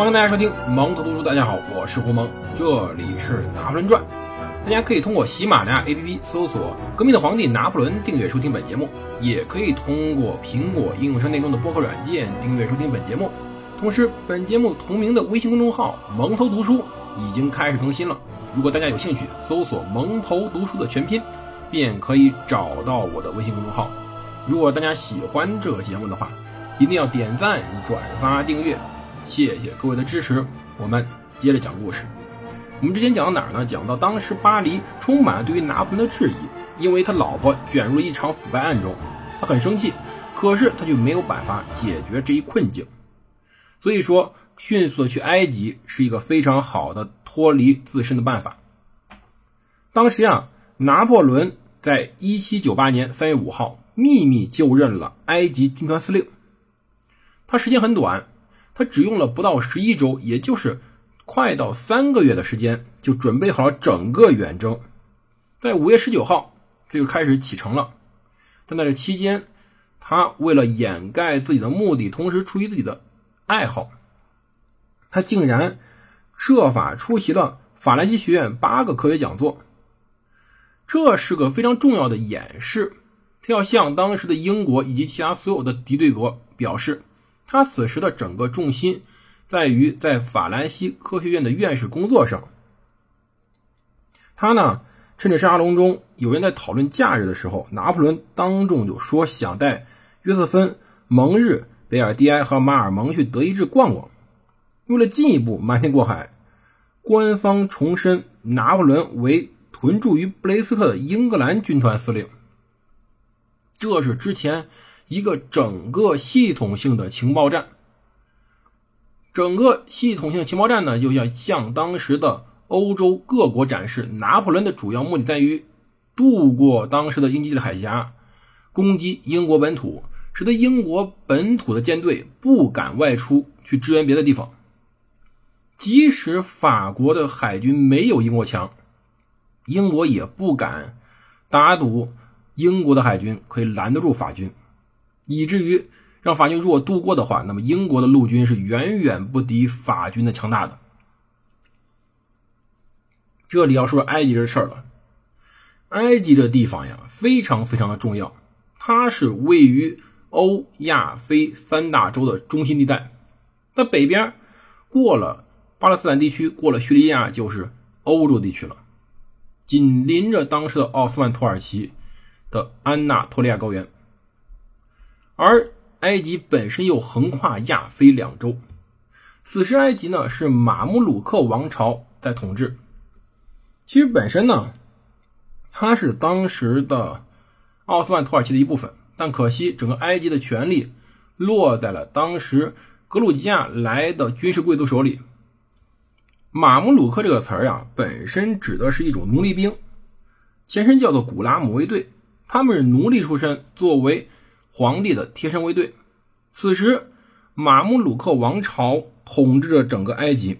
欢迎大家收听蒙头读书。大家好，我是胡蒙，这里是《拿破仑传》。大家可以通过喜马拉雅 APP 搜索“革命的皇帝拿破仑”，订阅收听本节目；也可以通过苹果应用商店中的播客软件订阅收听本节目。同时，本节目同名的微信公众号“蒙头读书”已经开始更新了。如果大家有兴趣，搜索“蒙头读书”的全拼，便可以找到我的微信公众号。如果大家喜欢这个节目的话，一定要点赞、转发、订阅，谢谢各位的支持。我们接着讲故事。我们之前讲到哪儿呢？讲到当时巴黎充满了对于拿破仑的质疑，因为他老婆卷入了一场腐败案中，他很生气，可是他就没有办法解决这一困境。所以说，迅速的去埃及是一个非常好的脱离自身的办法。当时啊，拿破仑在一七九八年三月五号秘密就任了埃及军团司令。他时间很短，他只用了不到十一周，也就是快到三个月的时间，就准备好了整个远征。在五月十九号，他就开始启程了。但在这期间，他为了掩盖自己的目的，同时出于自己的爱好，他竟然设法出席了法兰西学院八个科学讲座。这是个非常重要的演示，他要向当时的英国以及其他所有的敌对国表示。他此时的整个重心在于在法兰西科学院的院士工作上。他呢，趁着沙龙中有人在讨论假日的时候，拿破仑当众就说想带约瑟芬、蒙日、贝尔蒂埃和马尔蒙去德意志逛逛。为了进一步瞒天过海，官方重申拿破仑为屯驻于布雷斯特的英格兰军团司令。这是之前。一个整个系统性的情报战，整个系统性情报战呢，就要向当时的欧洲各国展示，拿破仑的主要目的在于渡过当时的英吉利海峡，攻击英国本土，使得英国本土的舰队不敢外出去支援别的地方。即使法国的海军没有英国强，英国也不敢打赌英国的海军可以拦得住法军。以至于让法军如果渡过的话，那么英国的陆军是远远不敌法军的强大的。这里要说埃及这事儿了。埃及这地方呀，非常非常的重要，它是位于欧亚非三大洲的中心地带。它北边过了巴勒斯坦地区，过了叙利亚就是欧洲地区了，紧邻着当时的奥斯曼土耳其的安纳托利亚高原。而埃及本身又横跨亚非两洲，此时埃及呢是马穆鲁克王朝在统治。其实本身呢，它是当时的奥斯曼土耳其的一部分，但可惜整个埃及的权力落在了当时格鲁吉亚来的军事贵族手里。马穆鲁克这个词儿呀，本身指的是一种奴隶兵，前身叫做古拉姆卫队，他们是奴隶出身，作为。皇帝的贴身卫队。此时，马穆鲁克王朝统治着整个埃及。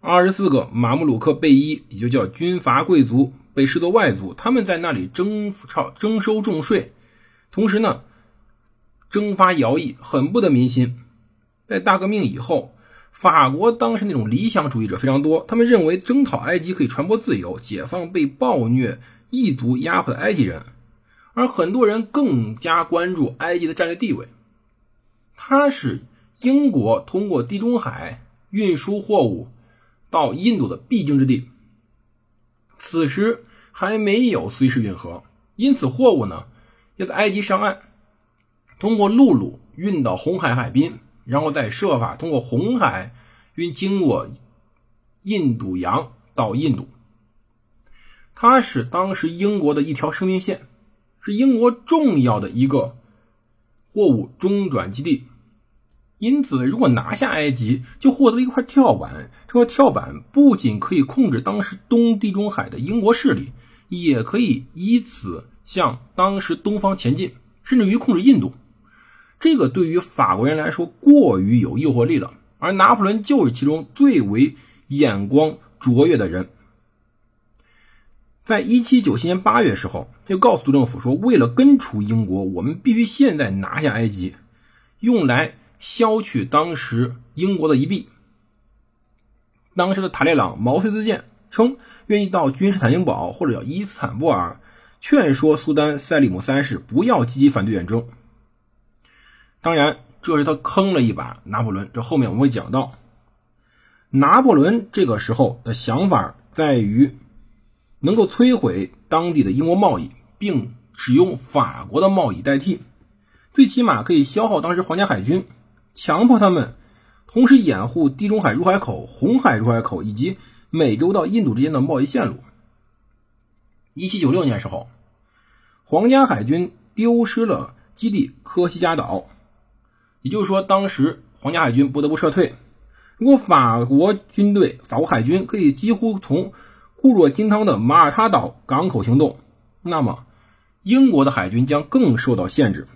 二十四个马穆鲁克贝伊，也就叫军阀贵族，被视作外族。他们在那里征超征收重税，同时呢，征发徭役，很不得民心。在大革命以后，法国当时那种理想主义者非常多，他们认为征讨埃及可以传播自由，解放被暴虐异族压迫的埃及人。而很多人更加关注埃及的战略地位，它是英国通过地中海运输货物到印度的必经之地。此时还没有苏伊士运河，因此货物呢要在埃及上岸，通过陆路运到红海海滨，然后再设法通过红海运经过印度洋到印度。它是当时英国的一条生命线。是英国重要的一个货物中转基地，因此，如果拿下埃及，就获得了一块跳板。这块跳板不仅可以控制当时东地中海的英国势力，也可以以此向当时东方前进，甚至于控制印度。这个对于法国人来说过于有诱惑力了，而拿破仑就是其中最为眼光卓越的人。在一七九七年八月时候，就告诉杜政府说：“为了根除英国，我们必须现在拿下埃及，用来削去当时英国的一臂。当时的塔列朗毛遂自荐，称愿意到君士坦丁堡或者叫伊斯坦布尔，劝说苏丹塞利姆三世不要积极反对远征。当然，这是他坑了一把拿破仑。这后面我们会讲到，拿破仑这个时候的想法在于能够摧毁当地的英国贸易，并使用法国的贸易代替，最起码可以消耗当时皇家海军，强迫他们。同时掩护地中海入海口、红海入海口以及美洲到印度之间的贸易线路。一七九六年时候，皇家海军丢失了基地科西嘉岛，也就是说，当时皇家海军不得不撤退。如果法国军队、法国海军可以几乎从固若金汤的马耳他岛港口行动，那么英国的海军将更受到限制。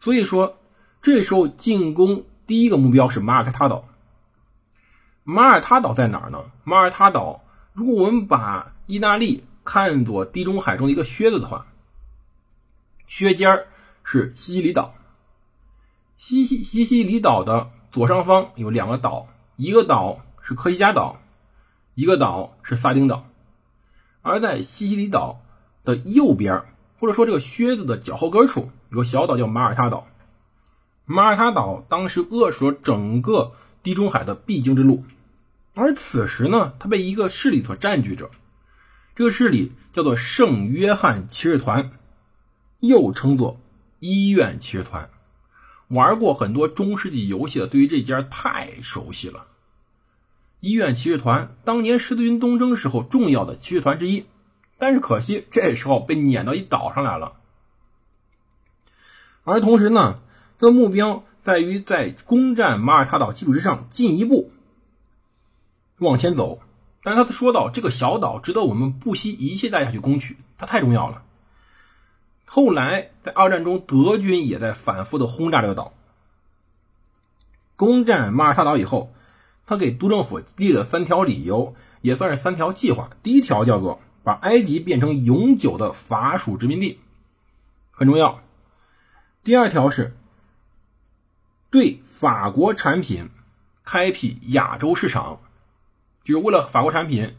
所以说，这时候进攻。第一个目标是马耳他岛。马耳他岛在哪儿呢？马耳他岛，如果我们把意大利看作地中海中的一个靴子的话，靴尖是西西里岛。西西西西里岛的左上方有两个岛，一个岛是科西嘉岛，一个岛是萨丁岛。而在西西里岛的右边，或者说这个靴子的脚后跟处，有个小岛叫马耳他岛。马耳他岛当时扼守整个地中海的必经之路，而此时呢，它被一个势力所占据着。这个势力叫做圣约翰骑士团，又称作医院骑士团。玩过很多中世纪游戏的，对于这家太熟悉了。医院骑士团当年十字军东征时候重要的骑士团之一，但是可惜这时候被撵到一岛上来了。而同时呢。他的目标在于在攻占马耳他岛基础之上进一步往前走，但是他说到这个小岛值得我们不惜一切代价去攻取，它太重要了。后来在二战中，德军也在反复的轰炸这个岛。攻占马耳他岛以后，他给督政府立了三条理由，也算是三条计划。第一条叫做把埃及变成永久的法属殖民地，很重要。第二条是。对法国产品开辟亚洲市场，就是为了法国产品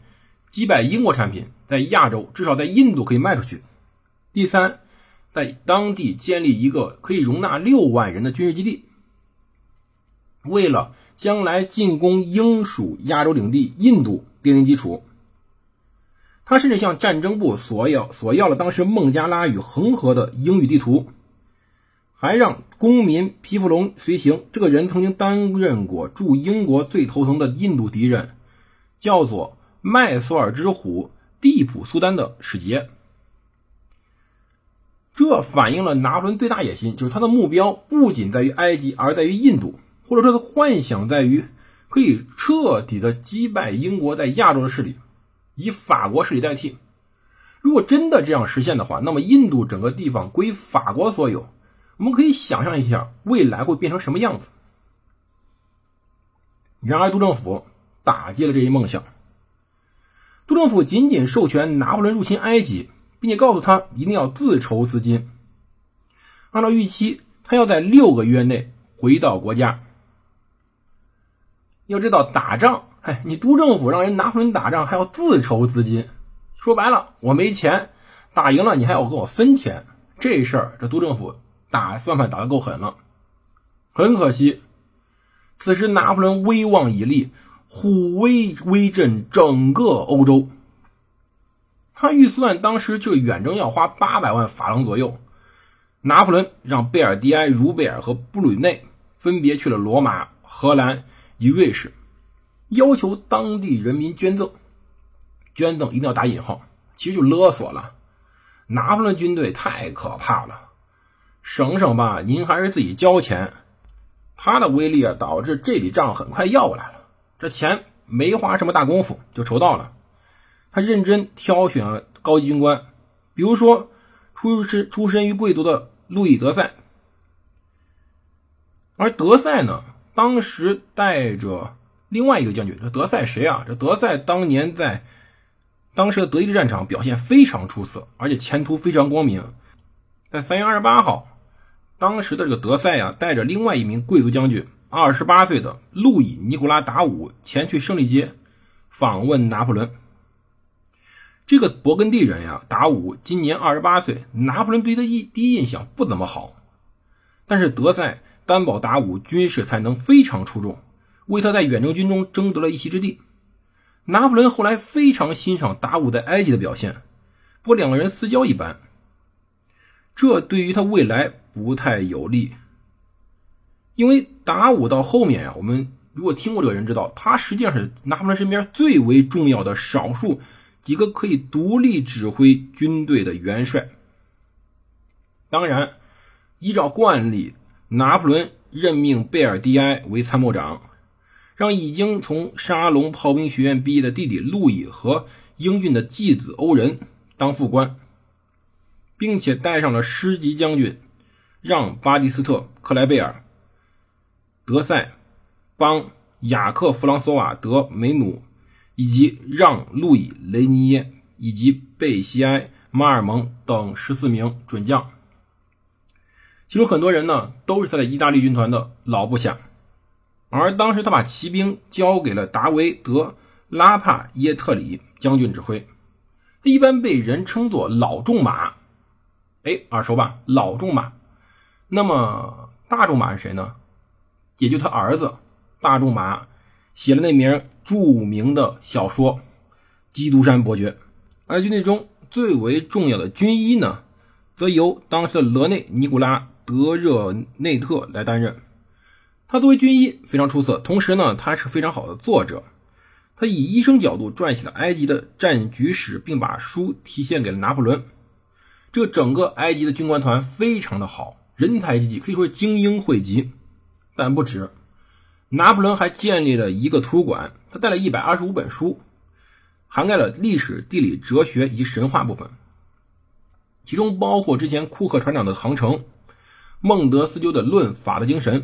击败英国产品，在亚洲至少在印度可以卖出去。第三，在当地建立一个可以容纳六万人的军事基地，为了将来进攻英属亚洲领地印度奠定基础。他甚至向战争部索要索要了当时孟加拉与恒河的英语地图。还让公民皮弗隆随行。这个人曾经担任过驻英国最头疼的印度敌人，叫做麦索尔之虎蒂普苏丹的使节。这反映了拿破仑最大野心，就是他的目标不仅在于埃及，而在于印度，或者说他幻想在于可以彻底的击败英国在亚洲的势力，以法国势力代替。如果真的这样实现的话，那么印度整个地方归法国所有。我们可以想象一下未来会变成什么样子。然而，督政府打击了这一梦想。督政府仅仅授权拿破仑入侵埃及，并且告诉他一定要自筹资金。按照预期，他要在六个月内回到国家。要知道，打仗，哎，你督政府让人拿破仑打仗还要自筹资金，说白了，我没钱，打赢了你还要跟我分钱，这事儿这督政府。打算盘打得够狠了，很可惜，此时拿破仑威望已立，虎威威震整个欧洲。他预算当时这个远征要花八百万法郎左右。拿破仑让贝尔迪埃、茹贝尔和布吕内分别去了罗马、荷兰一瑞士，要求当地人民捐赠。捐赠一定要打引号，其实就勒索了。拿破仑军队太可怕了。省省吧，您还是自己交钱。他的威力啊，导致这笔账很快要过来了。这钱没花什么大功夫就筹到了。他认真挑选高级军官，比如说出身出身于贵族的路易德塞。而德塞呢，当时带着另外一个将军。这德赛谁啊？这德赛当年在当时的德意志战场表现非常出色，而且前途非常光明。在三月二十八号。当时的这个德赛呀，带着另外一名贵族将军，二十八岁的路易尼古拉达武前去胜利街访问拿破仑。这个勃艮第人呀，达武今年二十八岁，拿破仑对他一第一印象不怎么好，但是德赛担保达武军事才能非常出众，为他在远征军中争得了一席之地。拿破仑后来非常欣赏达武在埃及的表现，不过两个人私交一般。这对于他未来不太有利，因为达武到后面呀，我们如果听过这个人知道，他实际上是拿破仑身边最为重要的少数几个可以独立指挥军队的元帅。当然，依照惯例，拿破仑任命贝尔蒂埃为参谋长，让已经从沙龙炮兵学院毕业的弟弟路易和英俊的继子欧仁当副官。并且带上了师级将军让·巴蒂斯特·克莱贝尔、德塞邦、雅克·弗朗索瓦·德梅努，以及让·路易·雷尼耶以及贝西埃·马尔蒙等十四名准将。其中很多人呢都是他的意大利军团的老部下，而当时他把骑兵交给了达维德·拉帕耶特里将军指挥，他一般被人称作“老重马”。哎，耳熟吧？老仲马，那么大仲马是谁呢？也就他儿子大仲马写了那名著名的小说《基督山伯爵》。而军队中最为重要的军医呢，则由当时的勒内·尼古拉·德热内特来担任。他作为军医非常出色，同时呢，他是非常好的作者。他以医生角度撰写了埃及的战局史，并把书提献给了拿破仑。这整个埃及的军官团非常的好，人才济济，可以说是精英汇集。但不止，拿破仑还建立了一个图书馆，他带了一百二十五本书，涵盖了历史、地理、哲学以及神话部分，其中包括之前库克船长的《航程》，孟德斯鸠的《论法的精神》，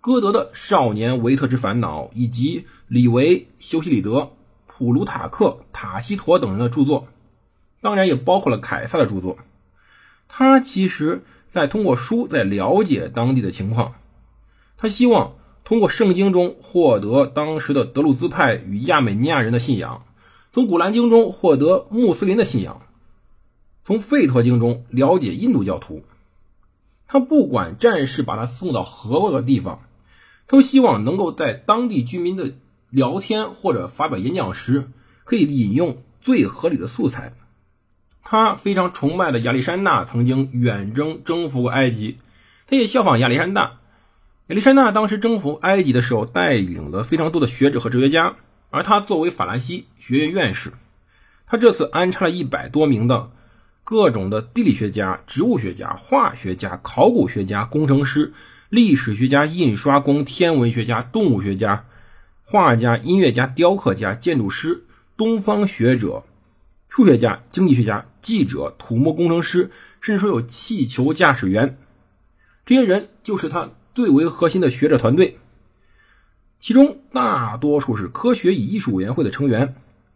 歌德的《少年维特之烦恼》，以及李维、修昔里德、普鲁塔克、塔西佗等人的著作。当然也包括了凯撒的著作，他其实在通过书在了解当地的情况，他希望通过圣经中获得当时的德鲁兹派与亚美尼亚人的信仰，从古兰经中获得穆斯林的信仰，从吠陀经中了解印度教徒。他不管战士把他送到何个地方，都希望能够在当地居民的聊天或者发表演讲时，可以引用最合理的素材。他非常崇拜的亚历山大曾经远征征服过埃及，他也效仿亚历山大。亚历山大当时征服埃及的时候，带领了非常多的学者和哲学家，而他作为法兰西学院院士，他这次安插了一百多名的各种的地理学家、植物学家、化学家、考古学家、工程师、历史学家、印刷工、天文学家、动物学家、画家、音乐家、雕刻家、建筑师、东方学者。数学家、经济学家、记者、土木工程师，甚至说有气球驾驶员，这些人就是他最为核心的学者团队。其中大多数是科学与艺术委员会的成员。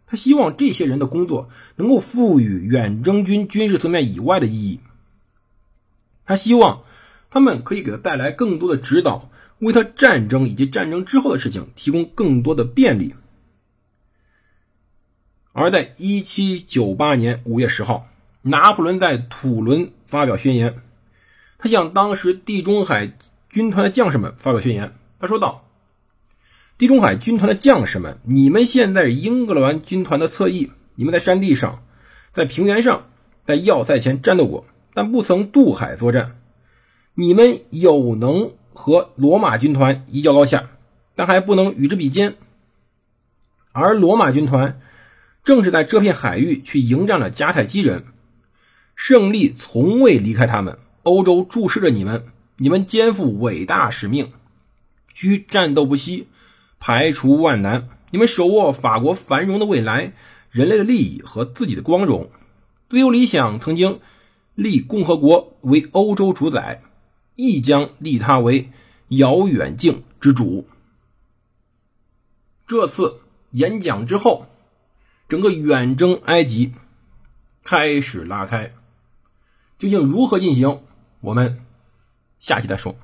他希望这些人的工作能够赋予远征军军事层面以外的意义。他希望他们可以给他带来更多的指导，为他战争以及战争之后的事情提供更多的便利。而在1798年5月10号，拿破仑在土伦发表宣言，他向当时地中海军团的将士们发表宣言。他说道：“地中海军团的将士们，你们现在是英格兰军团的侧翼，你们在山地上、在平原上、在要塞前战斗过，但不曾渡海作战。你们有能和罗马军团一较高下，但还不能与之比肩。而罗马军团。”正是在这片海域去迎战了迦太基人，胜利从未离开他们。欧洲注视着你们，你们肩负伟大使命，需战斗不息，排除万难。你们手握法国繁荣的未来、人类的利益和自己的光荣。自由理想曾经立共和国为欧洲主宰，亦将立他为遥远境之主。这次演讲之后。整个远征埃及开始拉开，究竟如何进行？我们下期再说。